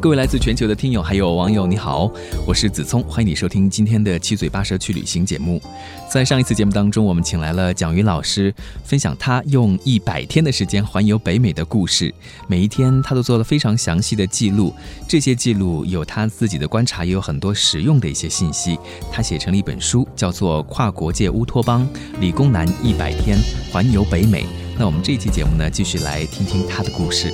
各位来自全球的听友还有网友，你好，我是子聪，欢迎你收听今天的七嘴八舌去旅行节目。在上一次节目当中，我们请来了蒋云老师，分享他用一百天的时间环游北美的故事。每一天他都做了非常详细的记录，这些记录有他自己的观察，也有很多实用的一些信息。他写成了一本书，叫做《跨国界乌托邦：理工男一百天环游北美》。那我们这一期节目呢，继续来听听他的故事。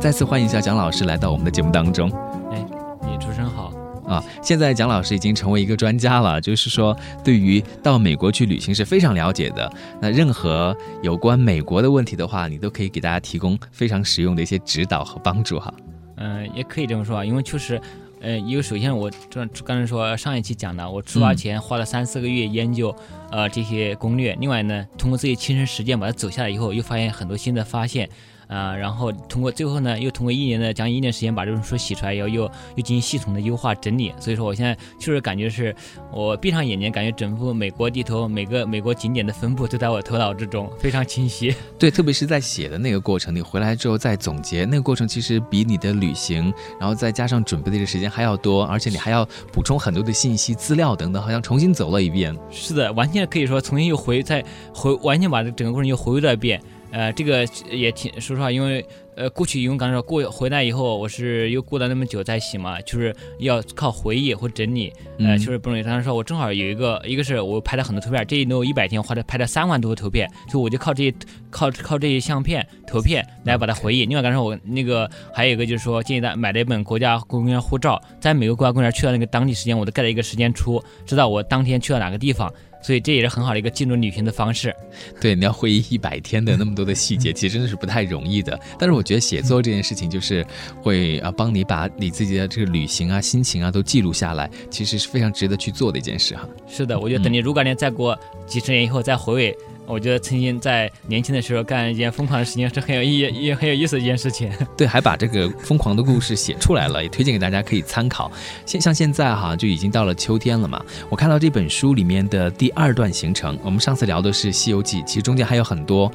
再次欢迎一下蒋老师来到我们的节目当中。哎，你主持人好啊！现在蒋老师已经成为一个专家了，就是说对于到美国去旅行是非常了解的。那任何有关美国的问题的话，你都可以给大家提供非常实用的一些指导和帮助哈。嗯，也可以这么说啊，因为确实，呃，因为首先我这刚才说上一期讲的，我出发前花了三四个月研究呃这些攻略，另外呢，通过自己亲身实践把它走下来以后，又发现很多新的发现。啊，然后通过最后呢，又通过一年的将近一年时间把这本书洗出来，又又又进行系统的优化整理。所以说，我现在确实感觉是我闭上眼睛，感觉整幅美国地图，每个美国景点的分布都在我头脑之中，非常清晰。对，特别是在写的那个过程，你回来之后再总结，那个过程其实比你的旅行，然后再加上准备的这个时间还要多，而且你还要补充很多的信息、资料等等，好像重新走了一遍。是的，完全可以说重新又回再回，完全把这整个过程又回了一遍。呃，这个也挺说实话，因为呃，过去因为刚才说过回来以后，我是又过了那么久在洗嘛，就是要靠回忆或整理，呃，确实不容易。当时说我正好有一个，一个是我拍了很多图片，这一弄一百天花了拍了三万多个图片，就我就靠这些靠靠这些相片图片来把它回忆。另外刚才我那个还有一个就是说建议大家买了一本国家公园护照，在每个国家公园去到那个当地时间，我都盖了一个时间戳，知道我当天去了哪个地方。所以这也是很好的一个进入旅行的方式。对，你要回忆一百天的那么多的细节，其实真的是不太容易的。但是我觉得写作这件事情，就是会啊帮你把你自己的这个旅行啊、心情啊都记录下来，其实是非常值得去做的一件事哈。是的，我觉得等你如果年再过几十年以后再回味。我觉得曾经在年轻的时候干一件疯狂的事情是很有意义也很有意思的一件事情。对，还把这个疯狂的故事写出来了，也推荐给大家可以参考。现像现在哈就已经到了秋天了嘛，我看到这本书里面的第二段行程，我们上次聊的是《西游记》，其实中间还有很多，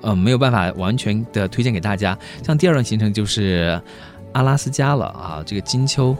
呃，没有办法完全的推荐给大家。像第二段行程就是阿拉斯加了啊，这个金秋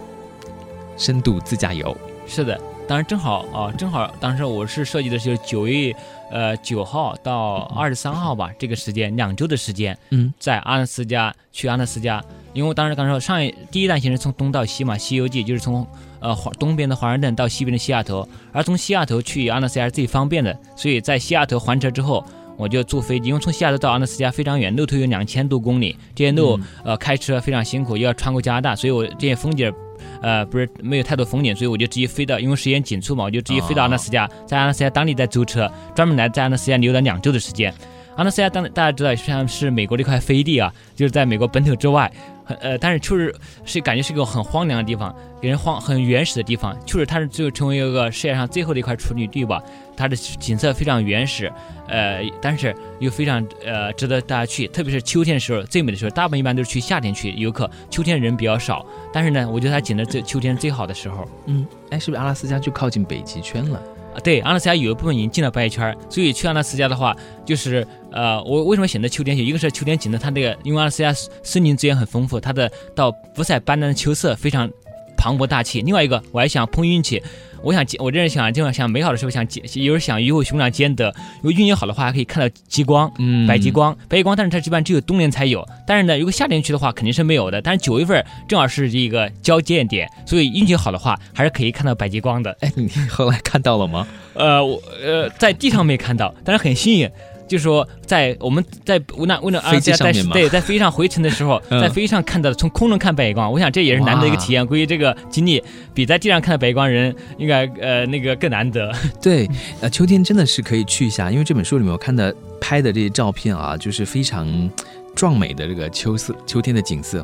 深度自驾游。是的，当时正好啊，正好当时我是设计的是九月。呃，九号到二十三号吧，这个时间两周的时间，嗯，在阿拉斯加去阿拉斯加，因为我当时刚说上一第一站行程从东到西嘛，《西游记》就是从呃华东边的华盛顿到西边的西雅图，而从西雅图去阿拉斯加是最方便的，所以在西雅图还车之后，我就坐飞机，因为从西雅图到阿拉斯加非常远，路途有两千多公里，这些路呃开车非常辛苦，又要穿过加拿大，所以我这些风景。呃，不是没有太多风景，所以我就直接飞到，因为时间紧促嘛，我就直接飞到阿拉斯加，在阿拉斯加当地再租车，专门来在阿拉斯加留了两周的时间。阿拉斯加当大家知道，实际上是美国的一块飞地啊，就是在美国本土之外。呃，但是确实是感觉是个很荒凉的地方，给人荒很原始的地方。确实，它是最后成为一个世界上最后的一块处女地吧。它的景色非常原始，呃，但是又非常呃值得大家去。特别是秋天的时候，最美的时候，大部分一般都是去夏天去游客，秋天人比较少。但是呢，我觉得它景色最秋天最好的时候。嗯，哎，是不是阿拉斯加就靠近北极圈了？啊，对，阿拉斯加有一部分已经进了白圈，所以去阿拉斯加的话，就是呃，我为什么选择秋天去？一个是秋天景色，它那个因为阿拉斯加森林资源很丰富，它的到五彩斑斓的秋色非常磅礴大气。另外一个，我还想碰运气。我想，我这是想，就想美好的时候想，有人想鱼和熊掌兼得。如果运气好的话，还可以看到极光，嗯，白极光，白极光。但是它一般只有冬天才有。但是呢，如果夏天去的话，肯定是没有的。但是九月份正好是这个交界点，所以运气好的话，还是可以看到白极光的。哎，你 后来看到了吗？呃，我呃在地上没看到，但是很幸运。就是说，在我们在为了为了飞机上面对，在飞机上回程的时候，在飞机上看到的从空中看白光，我想这也是难得一个体验。估计这个经历比在地上看到白光人应该呃那个更难得。对，呃，秋天真的是可以去一下，因为这本书里面我看的拍的这些照片啊，就是非常壮美的这个秋色秋天的景色。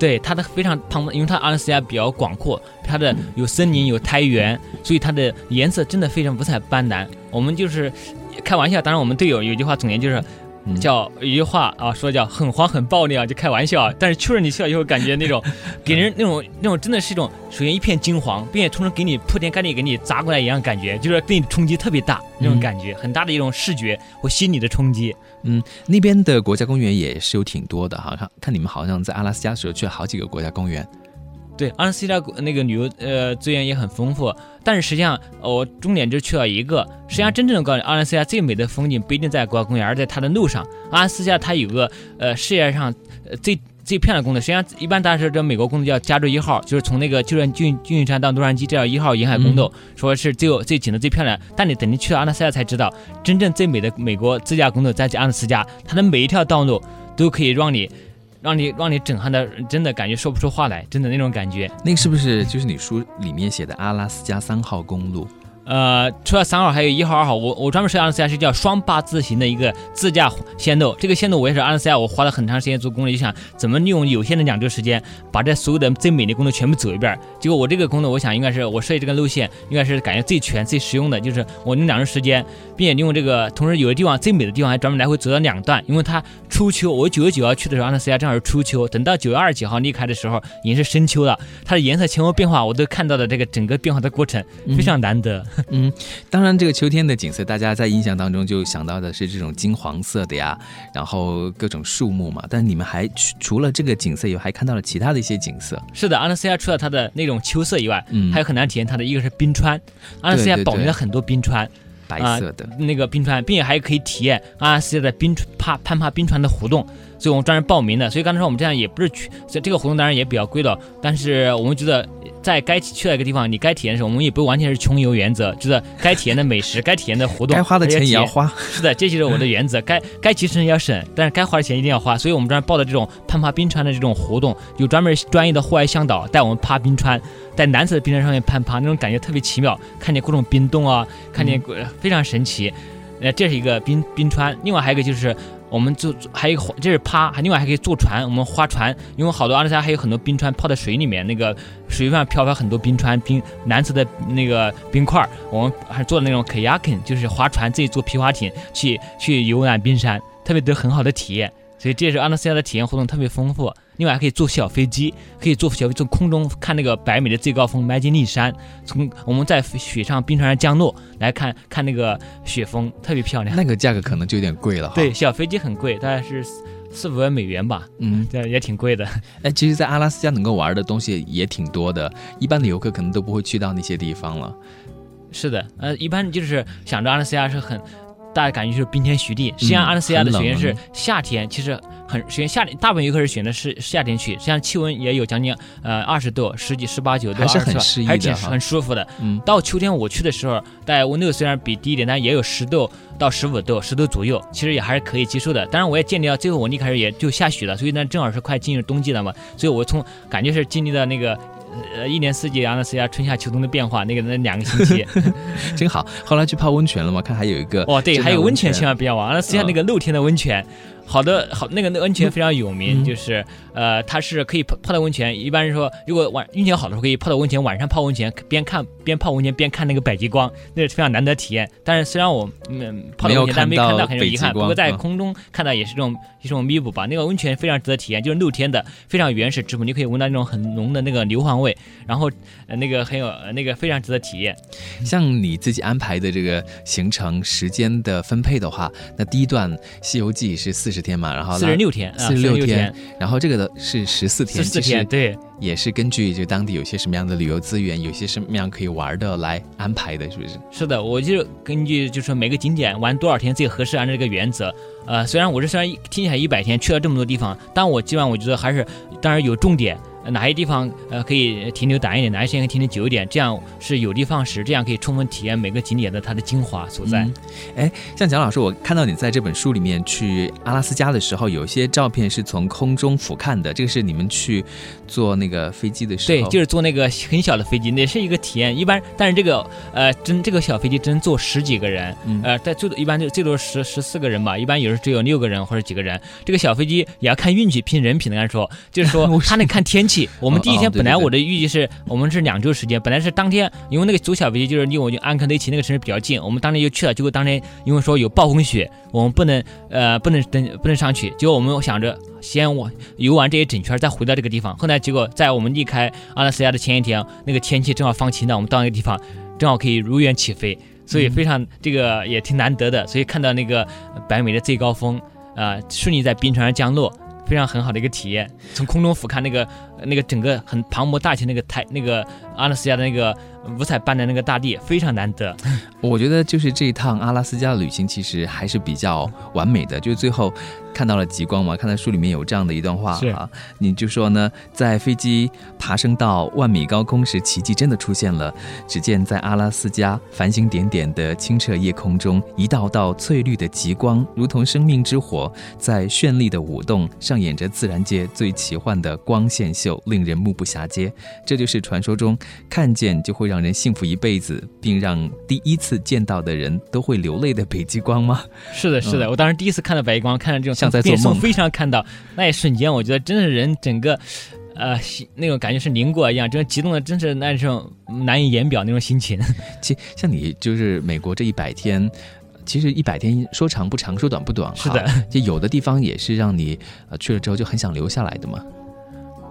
对，它的非常庞大，因为它阿拉斯加比较广阔，它的有森林有苔原，所以它的颜色真的非常五彩斑斓。我们就是开玩笑，当然我们队友有句话总结就是。嗯叫一句话啊，说叫很黄很暴力啊，就开玩笑啊。但是去了你去了以后，感觉那种 给人那种那种真的是一种，首先一片金黄，并且同时给你铺天盖地给你砸过来一样感觉，就是对你冲击特别大那种感觉，很大的一种视觉或心理的冲击。嗯，那边的国家公园也是有挺多的，哈，看看你们好像在阿拉斯加的时候去了好几个国家公园。对，阿拉斯加那个旅游呃资源也很丰富，但是实际上呃我重点就去了一个，实际上真正的告诉你，阿拉斯加最美的风景不一定在国家公园，而在它的路上。阿拉斯加它有个呃世界上呃最最漂亮的公路，实际上一般大家知道这美国公路叫加州一号，就是从那个旧金旧金山到洛杉矶这叫一号沿海公路，说是最有最景的最漂亮。但你等你去了阿拉斯加才知道，真正最美的美国自驾公路在阿拉斯加，它的每一条道路都可以让你。让你让你震撼的，真的感觉说不出话来，真的那种感觉。那个是不是就是你书里面写的阿拉斯加三号公路？呃，除了三号，还有一号、二号。我我专门设阿拉斯加是叫双八字形的一个自驾线路。这个线路我也是阿拉斯加，我花了很长时间做攻略，就想怎么利用有限的两周时间，把这所有的最美的公路全部走一遍。结果我这个公路，我想应该是我设计这个路线，应该是感觉最全、最实用的，就是我用两周时间，并且利用这个，同时有的地方最美的地方还专门来回走了两段，因为它初秋，我九月九号去的时候，阿拉斯加正好是初秋，等到九月二十几号离开的时候，已经是深秋了，它的颜色前后变化，我都看到了这个整个变化的过程，非常难得。嗯，当然，这个秋天的景色，大家在印象当中就想到的是这种金黄色的呀，然后各种树木嘛。但你们还除了这个景色以外，还看到了其他的一些景色。是的，阿拉斯加除了它的那种秋色以外，嗯还有很难体验它的一个是冰川，阿拉斯加对对保留了很多冰川，白色的，那个冰川，并且还可以体验阿拉斯加的冰爬攀爬冰川的活动，所以我们专门报名的。所以刚才说我们这样也不是去，所以这个活动当然也比较贵的，但是我们觉得在该去的一个地方，你该体验的时候，我们也不完全是穷游原则，就是该体验的美食，该体验的活动，该花的钱也要花。是的，这就是我的原则。该该节省要省，但是该花的钱一定要花。所以我们专门报的这种攀爬冰川的这种活动，有专门专业的户外向导带我们爬冰川，在蓝色的冰川上面攀爬，那种感觉特别奇妙，看见各种冰洞啊，看见呃非常神奇。呃，这是一个冰冰川，另外还有一个就是我们就还有这是趴，还另外还可以坐船，我们划船，因为好多阿拉斯加还有很多冰川泡在水里面，那个水上漂浮很多冰川冰蓝色的那个冰块儿，我们还做的那种 kayaking，就是划船自己坐皮划艇去去游览冰山，特别得很好的体验。所以这也是阿拉斯加的体验活动特别丰富。另外还可以坐小飞机，可以坐小飞从空中看那个百米的最高峰麦金利山，从我们在雪上冰川上降落来看看那个雪峰，特别漂亮。那个价格可能就有点贵了哈。对，，小飞机很贵，大概是四四五万美元吧，嗯，这也挺贵的。哎，其实，在阿拉斯加能够玩的东西也挺多的，一般的游客可能都不会去到那些地方了。是的，呃，一般就是想着阿拉斯加是很。大家感觉就是冰天雪地，实际上嗯阿拉斯加的雪原是夏天，其实很首先夏天，大部分游客是选的是夏天去，实际上气温也有将近呃二十度，十几十八九度，还是很20适宜还是挺很舒服的。嗯，到秋天我去的时候，大概温度虽然比低一点，但也有十度到十五度，十度左右，其实也还是可以接受的。当然，我也建立到最后我一开始也就下雪了，所以呢正好是快进入冬季了嘛，所以我从感觉是经历了那个。呃，一年四季阿拉斯加春夏秋冬的变化，那个那两个星期，真好。后来去泡温泉了嘛？看还有一个哦，对，还有温泉，千万不要忘。阿拉斯加那个露天的温泉，好的好，那个那个温泉非常有名，嗯就是呃，它是可以泡泡到温泉。一般是说，如果晚运气好的时候，可以泡到温泉，晚上泡温泉，边看边泡温泉边看那个北极光，那是非常难得体验。但是虽然我嗯泡到温泉，但没看到，很有遗憾。不过在嗯空中看到也是这种一种弥补吧。那个温泉非常值得体验，就是露天的，非常原始质朴，你可以闻到那种很浓的那个硫磺味，然后呃那个很有呃那个非常值得体验。像你自己安排的这个行程时间的分配的话，那第一段《西游记》是四十天嘛，然后四十六天，啊四十六天，然后这个的是十四天，十四天，对。也是根据就当地有些什么样的旅游资源，有些什么样可以玩的来安排的，是不是？是的，我就根据就是说每个景点玩多少天最合适，按照这个原则。呃，虽然我这虽然听起来一百天去了这么多地方，但我基本上我觉得还是当然有重点。呃，哪些地方呃可以停留短一点，哪些时间可以停留久一点，这样是有的放矢，这样可以充分体验每个景点的它的精华所在。哎，像蒋老师，我看到你在这本书里面去阿拉斯加的时候，有一些照片是从空中俯瞰的，这个是你们去坐那个飞机的时候，对，就是坐那个很小的飞机，那是一个体验。一般，但是这个呃，真这个小飞机真坐十几个人，呃，在最多一般就最多十十四个人吧，一般有时只有六个人或者几个人。这个小飞机也要看运气，拼人品的来说，就是说 他那看天气。我们第一天本来我的预计是我们是两周时间，本来是当天，因为那个租小飞机就是离我就安克雷奇那个城市比较近，我们当天就去了，结果当天因为说有暴风雪，我们不能呃不能登不能上去，结果我们想着先我游完这一整圈再回到这个地方，后来结果在我们离开阿拉斯加的前一天，那个天气正好放晴了，我们到那个地方正好可以如愿起飞，所以非常这个也挺难得的，所以看到那个北美的最高峰。啊，顺利在冰川上降落，非常很好的一个体验。从空中俯瞰那个那个整个很磅礴大气那个台那个阿拉斯加的那个。五彩斑斓那个大地非常难得，我觉得就是这一趟阿拉斯加的旅行其实还是比较完美的，就是最后看到了极光嘛。看到书里面有这样的一段话啊，你就说呢，在飞机爬升到万米高空时，奇迹真的出现了。只见在阿拉斯加繁星点点的清澈夜空中，一道道翠绿的极光，如同生命之火，在绚丽的舞动，上演着自然界最奇幻的光线秀，令人目不暇接。这就是传说中看见就会。让人幸福一辈子，并让第一次见到的人都会流泪的北极光吗？是的，是的，我当时第一次看到北极光，看到这种像在做梦，非常看到那一瞬间，我觉得真是人整个，呃，那种感觉是凝固一样，真激动的，真是那种难以言表那种心情。其像你就是美国这一百天，其实一百天说长不长，说短不短，是的，就有的地方也是让你呃去了之后就很想留下来的嘛。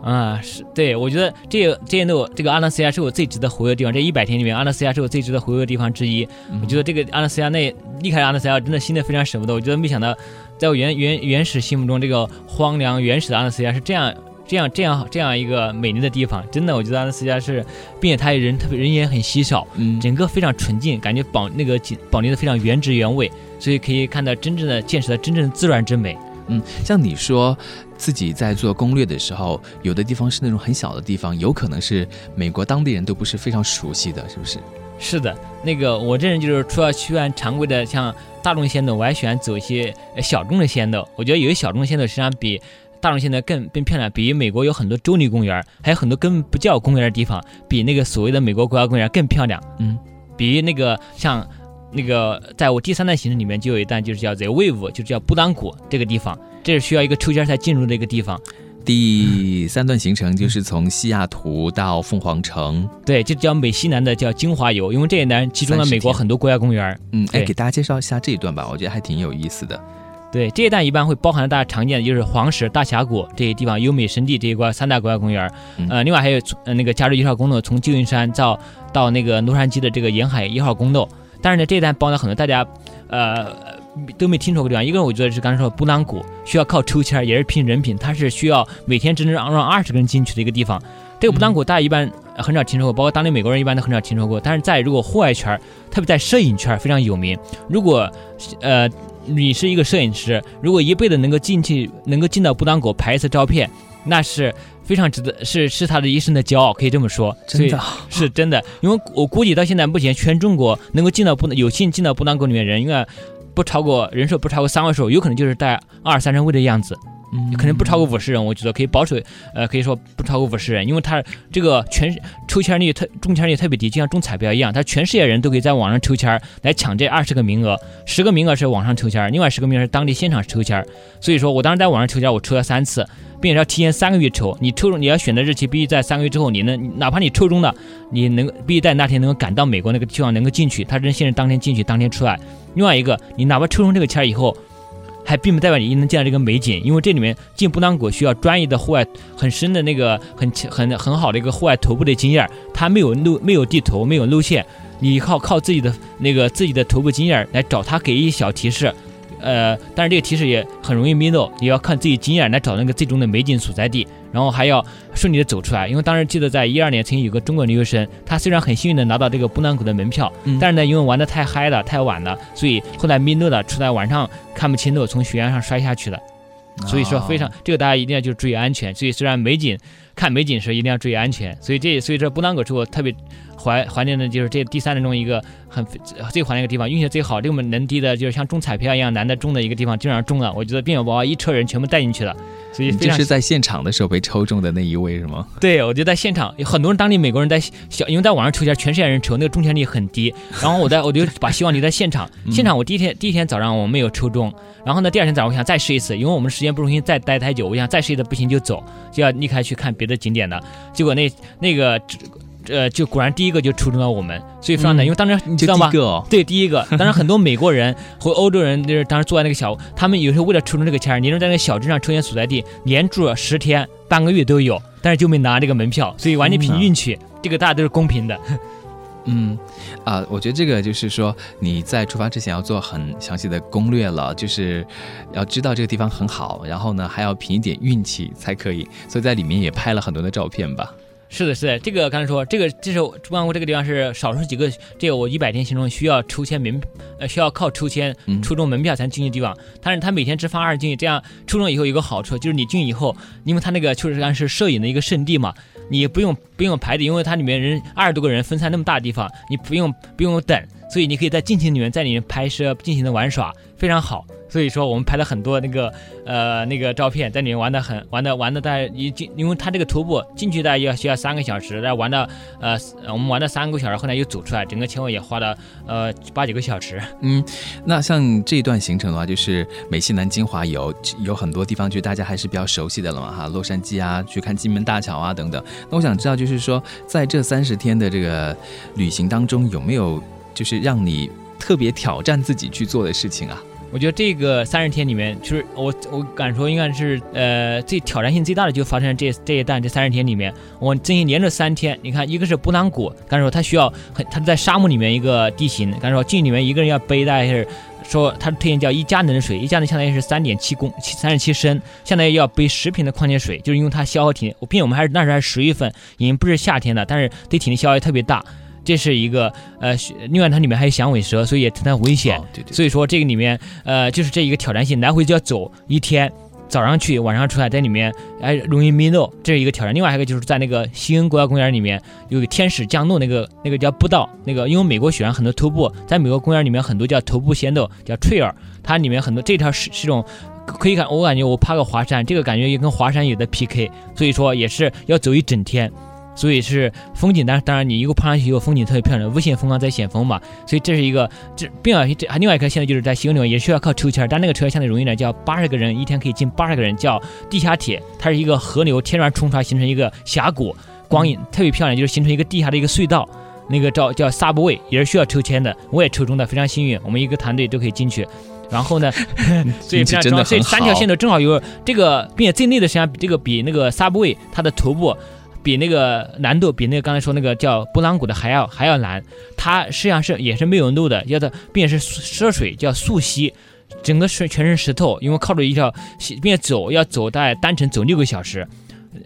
啊，是对，我觉得这这都这个阿拉斯加是我最值得回味的地方。这一百天里面，阿拉斯加是我最值得回味的地方之一。我觉得这个阿拉斯加那离开阿拉斯加真的心里非常舍不得。我觉得没想到，在我原原原始心目中，这个荒凉原始的阿拉斯加是这样这样这样这样一个美丽的地方。真的，我觉得阿拉斯加是，并且它人特别人也很稀少，嗯，整个非常纯净，感觉保那个保留的非常原汁原味，所以可以看到真正的见识到真正的自然之美。嗯，像你说自己在做攻略的时候，有的地方是那种很小的地方，有可能是美国当地人都不是非常熟悉的，是不是？是的，那个我这人就是除了去按常规的像大众线路，我还喜欢走一些小众的线路。我觉得有些小众线路实际上比大众现在更更漂亮，比美国有很多州立公园，还有很多根本不叫公园的地方，比那个所谓的美国国家公园更漂亮。嗯，比那个像。那个，在我第三段行程里面就有一段，就是叫 The Wave，就是叫布当谷这个地方，这是需要一个抽签才进入的一个地方。第三段行程就是从西雅图到凤凰城，对，就叫美西南的叫精华游，因为这一段集中了美国很多国家公园。嗯，哎，给大家介绍一下这一段吧，我觉得还挺有意思的。对，这一段一般会包含大家常见的就是黄石、大峡谷这些地方，优美神地这一块三大国家公园。呃，另外还有呃那个加州一号公路，从旧金山到到那个洛杉矶的这个沿海一号公路。但是呢，这一单包呢很多大家，呃，都没听说过地方。一个我觉得是刚才说布朗谷，需要靠抽签，也是拼人品，它是需要每天只能让让二十个人进去的一个地方。这个布朗谷大家一般很少听说过，包括当地美国人一般都很少听说过。但是在如果户外圈，特别在摄影圈非常有名。如果呃你是一个摄影师，如果一辈子能够进去，能够进到布当狗拍一次照片，那是。非常值得，是是他的一生的骄傲，可以这么说，真的是真的。因为我估计到现在目前全中国能够进到布有幸进到布当狗里面人，应该不超过人数不超过三位数，有可能就是在二三十位的样子，嗯，可能不超过五十人，我觉得可以保守，呃，可以说不超过五十人，因为他这个全抽签率特中签率特别低，就像中彩票一样，他全世界人都可以在网上抽签来抢这二十个名额，十个名额是网上抽签，另外十个名额是当地现场抽签，所以说我当时在网上抽签，我抽了三次。并且要提前三个月抽，你抽中你要选的日期必须在三个月之后，你能哪怕你抽中了，你能必须在那天能够赶到美国那个地方能够进去，他人限是当天进去当天出来。另外一个，你哪怕抽中这个签以后，还并不代表你一定能见到这个美景，因为这里面进布当谷需要专业的户外很深的那个很很很好的一个户外徒步的经验，它没有路没有地图没有路线，你靠靠自己的那个自己的徒步经验来找它给一小提示。呃，但是这个提示也很容易迷路，你要看自己经验来找那个最终的美景所在地，然后还要顺利的走出来。因为当时记得在一二年曾经有个中国留学生，他虽然很幸运的拿到这个布兰谷的门票，但是呢，因为玩的太嗨了、太晚了，所以后来迷路了，出来晚上看不清路，从悬崖上摔下去了。所以说非常这个大家一定要就注意安全。所以虽然美景看美景时一定要注意安全。所以这所以这布朗谷是我特别怀怀念的，就是这第三人中一个很最怀念一个地方，运气最好，这么能低的，就是像中彩票一样难的中的一个地方，基本上中了。我觉得并宝宝一车人全部带进去了，所以这是在现场的时候被抽中的那一位是吗？对，我就在现场，有很多人，当地美国人在小，因为在网上抽签，全世界人抽，那个中签率很低。然后我在我就把希望留在现场，现场我第一天第一天早上我没有抽中，然后呢第二天早上我想再试一次，因为我们时间不容易再待太久，我想再试一次不行就走，就要离开去看别景点的。结果那那个呃就果然第一个就抽中了我们，所以非常难，因为当时你知道吗？个对，第一个，当然很多美国人 和欧洲人就是当时坐在那个小，他们有时候为了抽中这个签儿，连着在那个小镇上抽签所在地连住了十天半个月都有，但是就没拿这个门票，所以完全凭运气，这个大家都是公平的。嗯，啊，我觉得这个就是说你在出发之前要做很详细的攻略了，就是要知道这个地方很好，然后呢还要凭一点运气才可以，所以在里面也拍了很多的照片吧。是的，是的，这个刚才说，这个这是珠江湖这个地方是少数几个，这个我一百天行程需要抽签门，呃，需要靠抽签抽中门票才能进去的地方。但是他每天只发二进去，这样抽中以后有个好处，就是你进去以后，因为他那个确实山是摄影的一个圣地嘛，你不用不用排队，因为它里面人二十多个人分散那么大地方，你不用不用等，所以你可以在尽情里面在里面拍摄，尽情的玩耍，非常好。所以说我们拍了很多那个呃那个照片，在里面玩的很玩的玩的大概一进，因为它这个徒步进去大概要需要三个小时，然后玩的呃我们玩了三个小时，后来又走出来，整个前后也花了呃八九个小时。嗯，那像这一段行程的话，就是美西南精华游有很多地方，就大家还是比较熟悉的了嘛哈，洛杉矶啊，去看金门大桥啊等等。那我想知道，就是说在这三十天的这个旅行当中，有没有就是让你特别挑战自己去做的事情啊？我觉得这个三十天里面，就是我我敢说应该是呃最挑战性最大的，就发生在这这一段这三十天里面，我进行连着三天。你看，一个是布朗谷，刚才说它需要很，它在沙漠里面一个地形，刚才说进里面一个人要背大概是说他推荐叫一加仑水，一加仑相当于是三点七公三十七升，相当于要背十瓶的矿泉水，就是因为它消耗体力。并且我们还是那时候还是十月份，已经不是夏天了，但是对体力消耗特别大。这是一个呃，另外它里面还有响尾蛇，所以也特危险。对对。所以说这个里面呃，就是这一个挑战性，来回就要走一天，早上去，晚上出来，在里面哎容易迷路，这是一个挑战。另外还有一个就是在那个西恩国家公园里面有个天使降落那个那个叫步道，那个因为美国喜欢很多徒步，在美国公园里面很多叫徒步仙道，叫 trail，它里面很多这条是是种可以看，我感觉我爬个华山，这个感觉也跟华山有的 PK，所以说也是要走一整天。所以是风景，但当然你一个爬上去以后风景特别漂亮，无限风光在险峰嘛。所以这是一个这，并且这还另外一个现在就是在西游里面也需要靠抽签，但那个车相对容易点，叫八十个人一天可以进八十个人，叫地下铁，它是一个河流天然冲刷形成一个峡谷，光影特别漂亮，就是形成一个地下的一个隧道，那个叫叫 Subway 也是需要抽签的，我也抽中的，非常幸运，我们一个团队都可以进去。然后呢，所以非常重要，这三条线都正好有这个，并且最内的实际上这个比那个 Subway 它的头部。比那个难度比那个刚才说那个叫布朗谷的还要还要难，它实际上是也是没有路的，要的并且是涉水叫溯溪，整个是全是石头，因为靠着一条并且走要走大概单程走六个小时，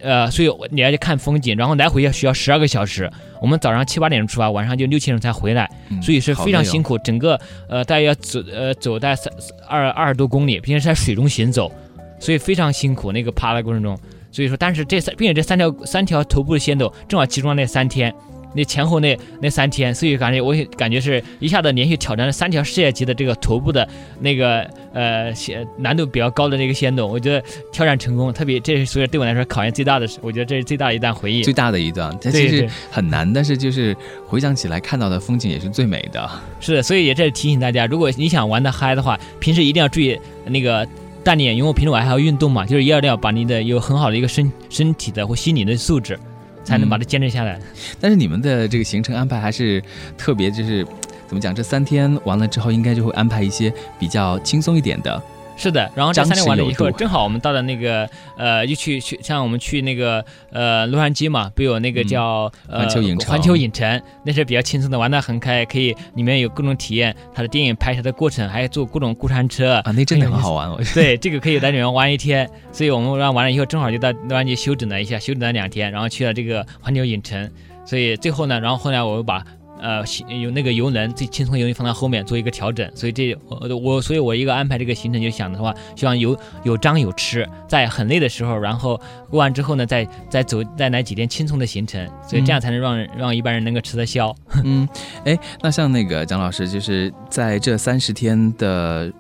呃，所以你要去看风景，然后来回要需要十二个小时。我们早上七八点钟出发，晚上就六七点钟才回来，所以是非常辛苦。整个呃大概要走呃走大概三二二十多公里，并且是在水中行走，所以非常辛苦。那个爬的过程中。所以说，但是这三，并且这三条三条头部的线路正好集中那三天，那前后那那三天，所以感觉我也感觉是一下子连续挑战了三条世界级的这个头部的那个呃线难度比较高的那个线路，我觉得挑战成功，特别这是所以对我来说考验最大的，我觉得这是最大的一段回忆，最大的一段，它其实很难，但是就是回想起来看到的风景也是最美的。是的，所以也是提醒大家，如果你想玩的嗨的话，平时一定要注意那个。锻炼，因为我平时我还要运动嘛，就是一定要把你的有很好的一个身身体的或心理的素质，才能把它坚持下来。但是你们的这个行程安排还是特别，就是怎么讲？这三天完了之后，应该就会安排一些比较轻松一点的。是的，然后这三天完了以后，正好我们到了那个呃，又去去像我们去那个呃洛杉矶嘛，不有那个叫环球影城，环球影城那是比较轻松的，玩的很开，可以里面有各种体验它的电影拍摄的过程，还有坐各种过山车啊，那真的很好玩。对，这个可以在里面玩一天，所以我们玩完了以后，正好就到洛杉矶休整了一下，休整了两天，然后去了这个环球影城，所以最后呢，然后后来我又把。呃有那个游轮最轻松游轮放到后面做一个调整，所以这我我所以我一个安排这个行程就想的话，希望有有张有吃，在很累的时候，然后过完之后呢，再再走再来几天轻松的行程，所以这样才能让让一般人能够吃得消。嗯，哎，那像那个蒋老师，就是在这三十天的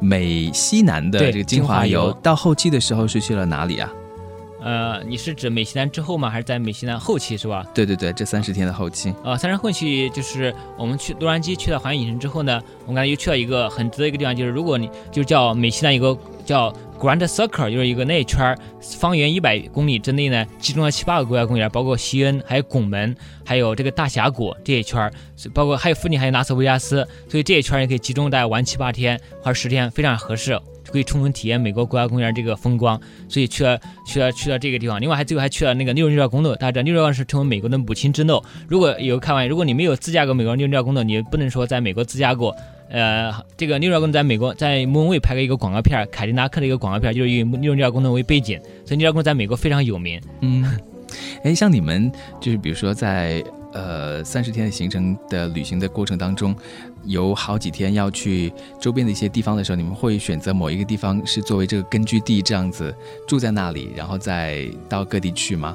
美西南的这个精华游，到后期的时候是去了哪里啊？呃，你是指美西南之后吗？还是在美西南后期是吧？对对对，这三十天的后期。呃，三十后期就是我们去洛杉矶去了环球影城之后呢，我们刚才又去了一个很值得一个地方，就是如果你就叫美西南一个叫 Grand Circle，就是一个那一圈方圆一百公里之内呢，集中了七八个国家公园，包括西恩，还有拱门，还有这个大峡谷这一圈包括还有附近还有拉斯维加斯，所以这一圈也可以集中在玩七八天或者十天，非常合适。可以充分体验美国国家公园这个风光，所以去了去了去了这个地方。另外还最后还去了那个六十六号公路，大家知道六十六号是称为美国的母亲之路。如果有开玩笑，如果你没有自驾过美国六十六号公路，你不能说在美国自驾过。呃，这个六十六公在美国在莫文蔚拍了一个广告片，凯迪拉克的一个广告片，就是以六十六公路为背景，所以六十六公路在美国非常有名。嗯，哎，像你们就是比如说在。呃，三十天的行程的旅行的过程当中，有好几天要去周边的一些地方的时候，你们会选择某一个地方是作为这个根据地，这样子住在那里，然后再到各地去吗？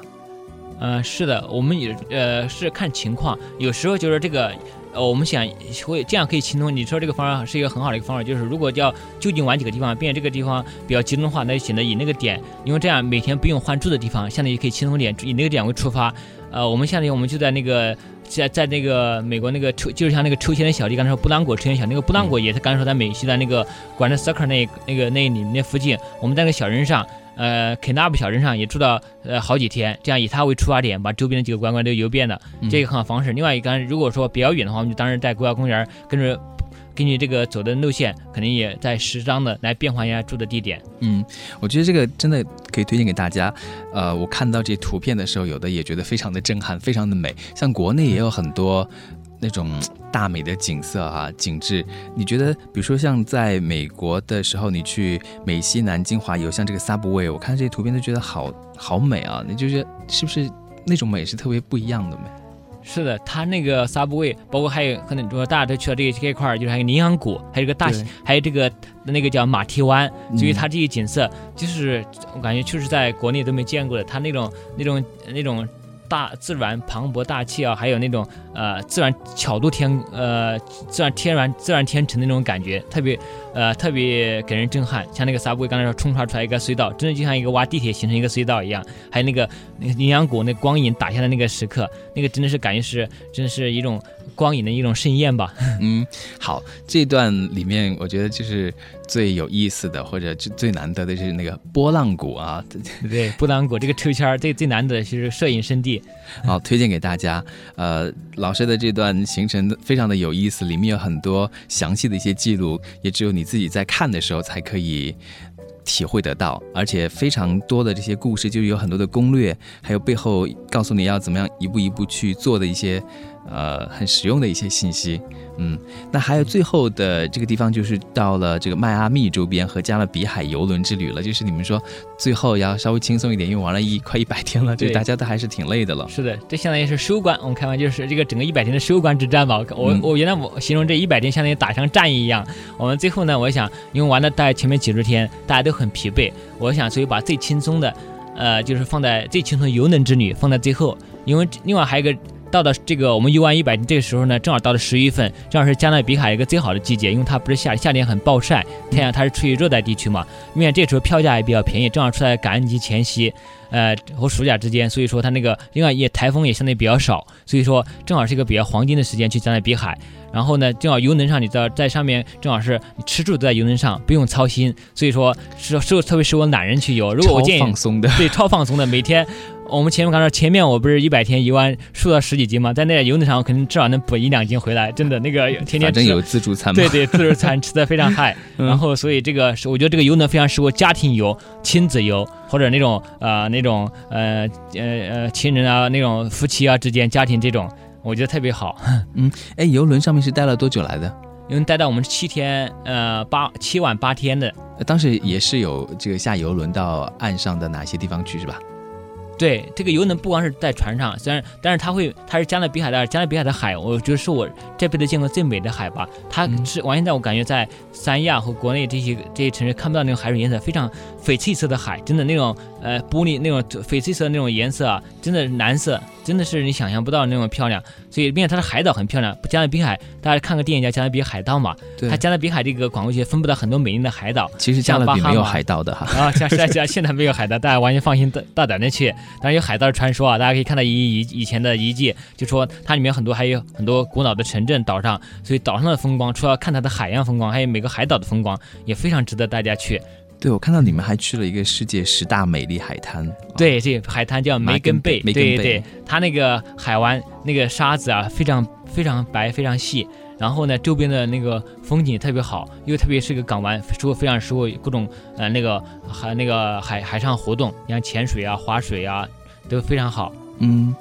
呃，是的，我们也呃是看情况，有时候就是这个，呃，我们想会这样可以轻松。你说这个方法是一个很好的一个方法，就是如果要就近玩几个地方，并且这个地方比较集中的话，那就选择以那个点，因为这样每天不用换住的地方，相当于可以轻松点，以那个点为出发。呃，我们相当于我们就在那个在在那个美国那个抽，就是像那个抽签的小弟，刚才说布朗果抽签小那个布朗果也是刚才说在美西的那个管着 circle 那那个那里那附近，我们在那个小镇上，呃，肯纳布小镇上也住到呃好几天，这样以它为出发点，把周边的几个观光都游遍了，这个很好方式。另外一个，如果说比较远的话，我们就当时在国家公园跟着。根据这个走的路线，肯定也在适当的来变换一下住的地点。嗯，我觉得这个真的可以推荐给大家。呃，我看到这些图片的时候，有的也觉得非常的震撼，非常的美。像国内也有很多那种大美的景色啊，景致。你觉得，比如说像在美国的时候，你去美西南精华游，像这个 Subway，我看这些图片都觉得好好美啊。你就觉得是不是那种美是特别不一样的美？是的，它那个 Subway，包括还有可能说大家都去了这个这一块，就是还有羚羊谷，还有个大，还有这个那个叫马蹄湾，所以它这些景色，就是我感觉确实在国内都没见过的，它那种那种那种。大自然磅礴大气啊，还有那种呃自然巧度天呃自然天然自然天成的那种感觉，特别呃特别给人震撼。像那个 Subway 刚才说冲刷出来一个隧道，真的就像一个挖地铁形成一个隧道一样。还有那个那个羚羊谷那光影打下的那个时刻，那个真的是感觉是真的是一种光影的一种盛宴吧。嗯，好，这段里面我觉得就是最有意思的或者最最难得的是那个波浪谷啊，对，波浪谷这个抽签最最难得的就是摄影圣地。好，推荐给大家。呃，老师的这段行程非常的有意思，里面有很多详细的一些记录，也只有你自己在看的时候才可以体会得到。而且非常多的这些故事，就是有很多的攻略，还有背后告诉你要怎么样一步一步去做的一些呃很实用的一些信息。嗯，那还有最后的这个地方，就是到了这个迈阿密周边和加勒比海游轮之旅了。就是你们说最后要稍微轻松一点，因为玩了一快一百天了，就大家都还是挺累的了。是的，这相当于是收官。我们看完就是这个整个一百天的收官之战吧。我我原来我形容这一百天相当于打上战役一样。我们最后呢，我想因为玩了大概前面几十天，大家都很疲惫，我想所以把最轻松的，呃，就是放在最轻松游轮之旅放在最后。因为另外还有一个。到了这个我们游玩一百天这个时候呢，正好到了十月份，正好是加勒比海一个最好的季节，因为它不是夏夏天很暴晒，太阳它是处于热带地区嘛，因为这时候票价也比较便宜，正好出在感恩节前夕，呃和暑假之间，所以说它那个另外也台风也相对比较少，所以说正好是一个比较黄金的时间去加勒比海。然后呢，正好游轮上你在在上面，正好是你吃住都在游轮上，不用操心，所以说是是特别适合懒人去游。如果我建议放松的，对，超放松的，每天。我们前面刚说，前面我不是一百天游完瘦了十几斤吗？在那游轮上，我肯定至少能补一两斤回来。真的，那个天天吃，有自助餐嘛？对对，自助餐吃的非常嗨。然后，所以这个是我觉得这个游轮非常适合家庭游、亲子游，或者那种呃那种呃呃呃亲人啊那种夫妻啊之间家庭这种，我觉得特别好。嗯，哎，游轮上面是待了多久来的？因为待到我们七天，呃八七晚八天的。当时也是有这个下游轮到岸上的哪些地方去是吧？对，这个游能不光是在船上，虽然但是它会，它是加勒比海的加勒比海的海，我觉得是我这辈子见过最美的海吧。它嗯是完全在我感觉在三亚和国内这些这些城市看不到那种海水颜色，非常翡翠色的海，真的那种呃玻璃那种翡翠色的那种颜色啊，真的蓝色，真的是你想象不到那么漂亮。所以，并且它的海岛很漂亮，加勒比海，大家看个电影叫《加勒比海盗》嘛，对它加勒比海这个广告区分布到很多美丽的海岛。其实加勒比没有海盗的哈。啊，像现在现在没有海盗，大家完全放心大大胆的去。当然有海盗的传说啊，大家可以看到以以以前的遗迹，就说它里面很多还有很多古老的城镇岛上，所以岛上的风光，除了看它的海洋风光，还有每个海岛的风光，也非常值得大家去。对，我看到你们还去了一个世界十大美丽海滩。对，这个海滩叫梅根贝，梅根贝对对，它那个海湾那个沙子啊，非常非常白，非常细。然后呢，周边的那个风景特别好，因为特别是个港湾，适合非常适合各种呃那个海那个海海上活动，像潜水啊、划水啊，都非常好。嗯，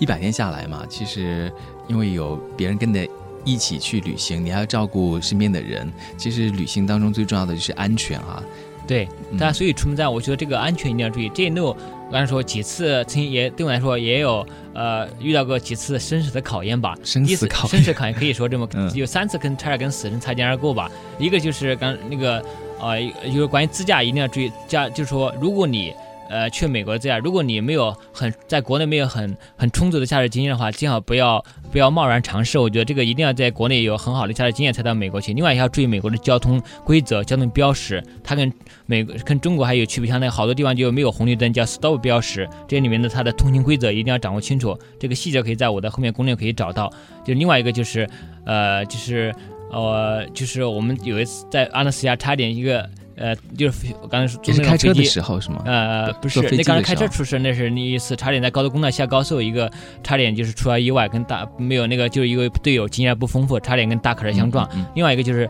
一百天下来嘛，其实因为有别人跟着一起去旅行，你还要照顾身边的人。其实旅行当中最重要的就是安全啊。对，但所以出门在，我觉得这个安全一定要注意。这一路我刚才说几次，曾经也对我来说也有呃遇到过几次生死的考验吧。生死考验生死考验可以说这么 嗯有三次跟差点跟死神擦肩而过吧。一个就是刚那个呃，就是关于自驾一定要注意，驾就是说如果你呃去美国这样，如果你没有很在国内没有很很充足的驾驶经验的话，最好不要不要贸然尝试。我觉得这个一定要在国内有很好的驾驶经验才到美国去。另外也要注意美国的交通规则、交通标识，它跟美国跟中国还有区别，像那好多地方就没有红绿灯，叫 stop 标识，这里面的它的通行规则一定要掌握清楚。这个细节可以在我的后面攻略可以找到。就另外一个就是，呃，就是呃，就是我们有一次在阿拉斯加差点一个呃，就是我刚才说坐也是开车的。时候是吗？呃，不是那刚才开车出事，那是那一次差点在高速公路下高速，一个差点就是出了意外，跟大没有那个就是一个队友经验不丰富，差点跟大卡车相撞。嗯嗯另外一个就是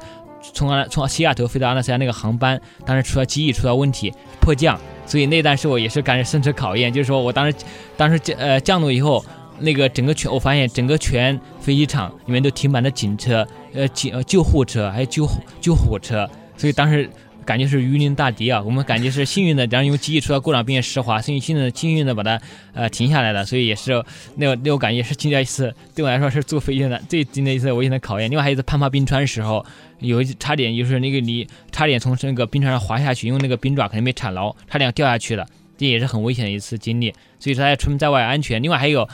从阿从西雅图飞到阿拉斯加那个航班，当时出了机翼出了问题，迫降，所以那段是我也是感觉生死考验，就是说我当时当时降呃降落以后，那个整个全我发现整个全飞机场里面都停满了警车、呃警呃救护车还有救护救火车，所以当时。感觉是鱼鳞大敌啊！我们感觉是幸运的，然后因为机器出了故障并且湿滑，幸运幸运的幸运的把它呃停下来了，所以也是那那我感觉是经历一次对我来说是坐飞机的最经历一次危险的考验。另外还有一次攀爬冰川的时候，有一次差点就是那个你差点从那个冰川上滑下去，因为那个冰爪可能没铲牢，差点掉下去了，这也是很危险的一次经历。所以说大家出门在外安全。另外还有。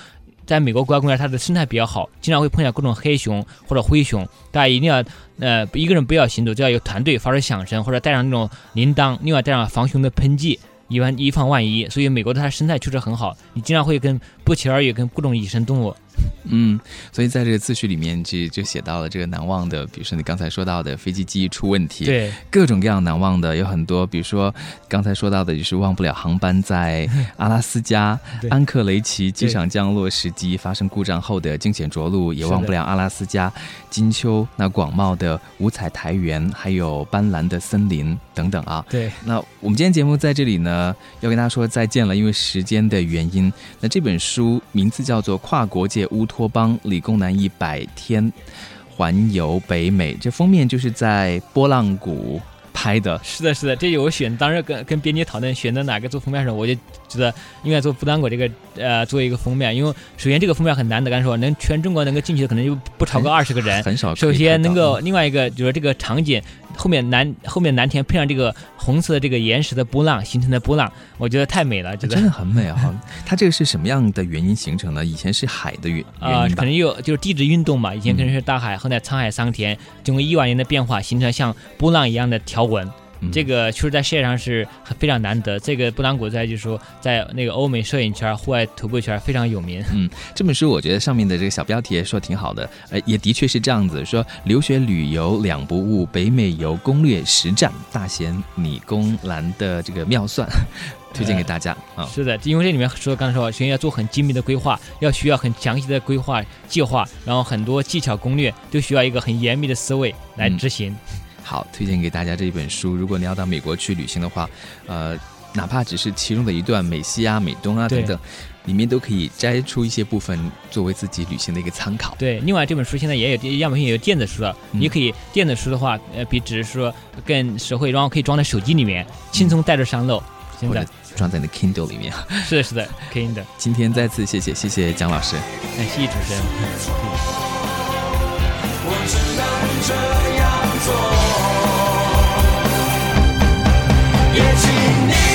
在美国国家公园，它的生态比较好，经常会碰见各种黑熊或者灰熊，大家一定要呃一个人不要行走，就要有团队发出响声或者带上那种铃铛，另外带上防熊的喷剂，以防以防万一。所以美国的它生态确实很好，你经常会跟不期而遇跟各种野生动物。嗯，所以在这个自序里面就就写到了这个难忘的，比如说你刚才说到的飞机机翼出问题，，对各种各样难忘的有很多，比如说刚才说到的，就是忘不了航班在 阿拉斯加安克雷奇机场降落时机发生故障后的惊险着陆，也忘不了阿拉斯加金秋那广袤的五彩苔原，还有斑斓的森林等等啊。对那我们今天节目在这里呢，要跟大家说再见了，因为时间的原因。那这本书名字叫做《跨国界乌托邦：理工男一百天环游北美》，这封面就是在波浪谷拍的。是的，是的，这我选当时跟跟编辑讨论选择哪个做封面的时候，我就觉得应该做布丹果这个呃做一个封面，因为首先这个封面很难的，刚才说能全中国能够进去的可能就不超过二十个人。很少首先能够，另外一个就是这个场景后面蓝后面蓝天配上这个红色的这个岩石的波浪形成的波浪，我觉得太美了，觉得真的很美啊！它这个是什么样的原因形成的？以前是海的原因吧可？能有就是地质运动嘛，以前可能嗯是大海，后来沧海桑田，经过亿万年的变化，形成像波浪一样的条纹。嗯这个确实在世界上是很非常难得。这个布朗谷在就是说，在那个欧美摄影圈、户外徒步圈非常有名。嗯这本书我觉得上面的这个小标题也说挺好的，呃，也的确是这样子，说留学旅游两不误，北美游攻略实战，大贤理工男的这个妙算，推荐给大家啊。是的，因为这里面说刚才说，首先要做很精密的规划，要需要很详细的规划计划，然后很多技巧攻略都需要一个很严密的思维来嗯执行。好，推荐给大家这一本书。如果你要到美国去旅行的话，呃，哪怕只是其中的一段美西啊、美东啊等等，里面都可以摘出一些部分作为自己旅行的一个参考。对，另外这本书现在也有亚马逊也有电子书了，嗯你可以电子书的话，呃，比只是说更实惠，然后可以装在手机里面，轻松带着上路。现在装在你的 Kindle 里面。是的，是的，，Kindle。今天再次谢谢，谢谢蒋老师。感谢主持人。做也请你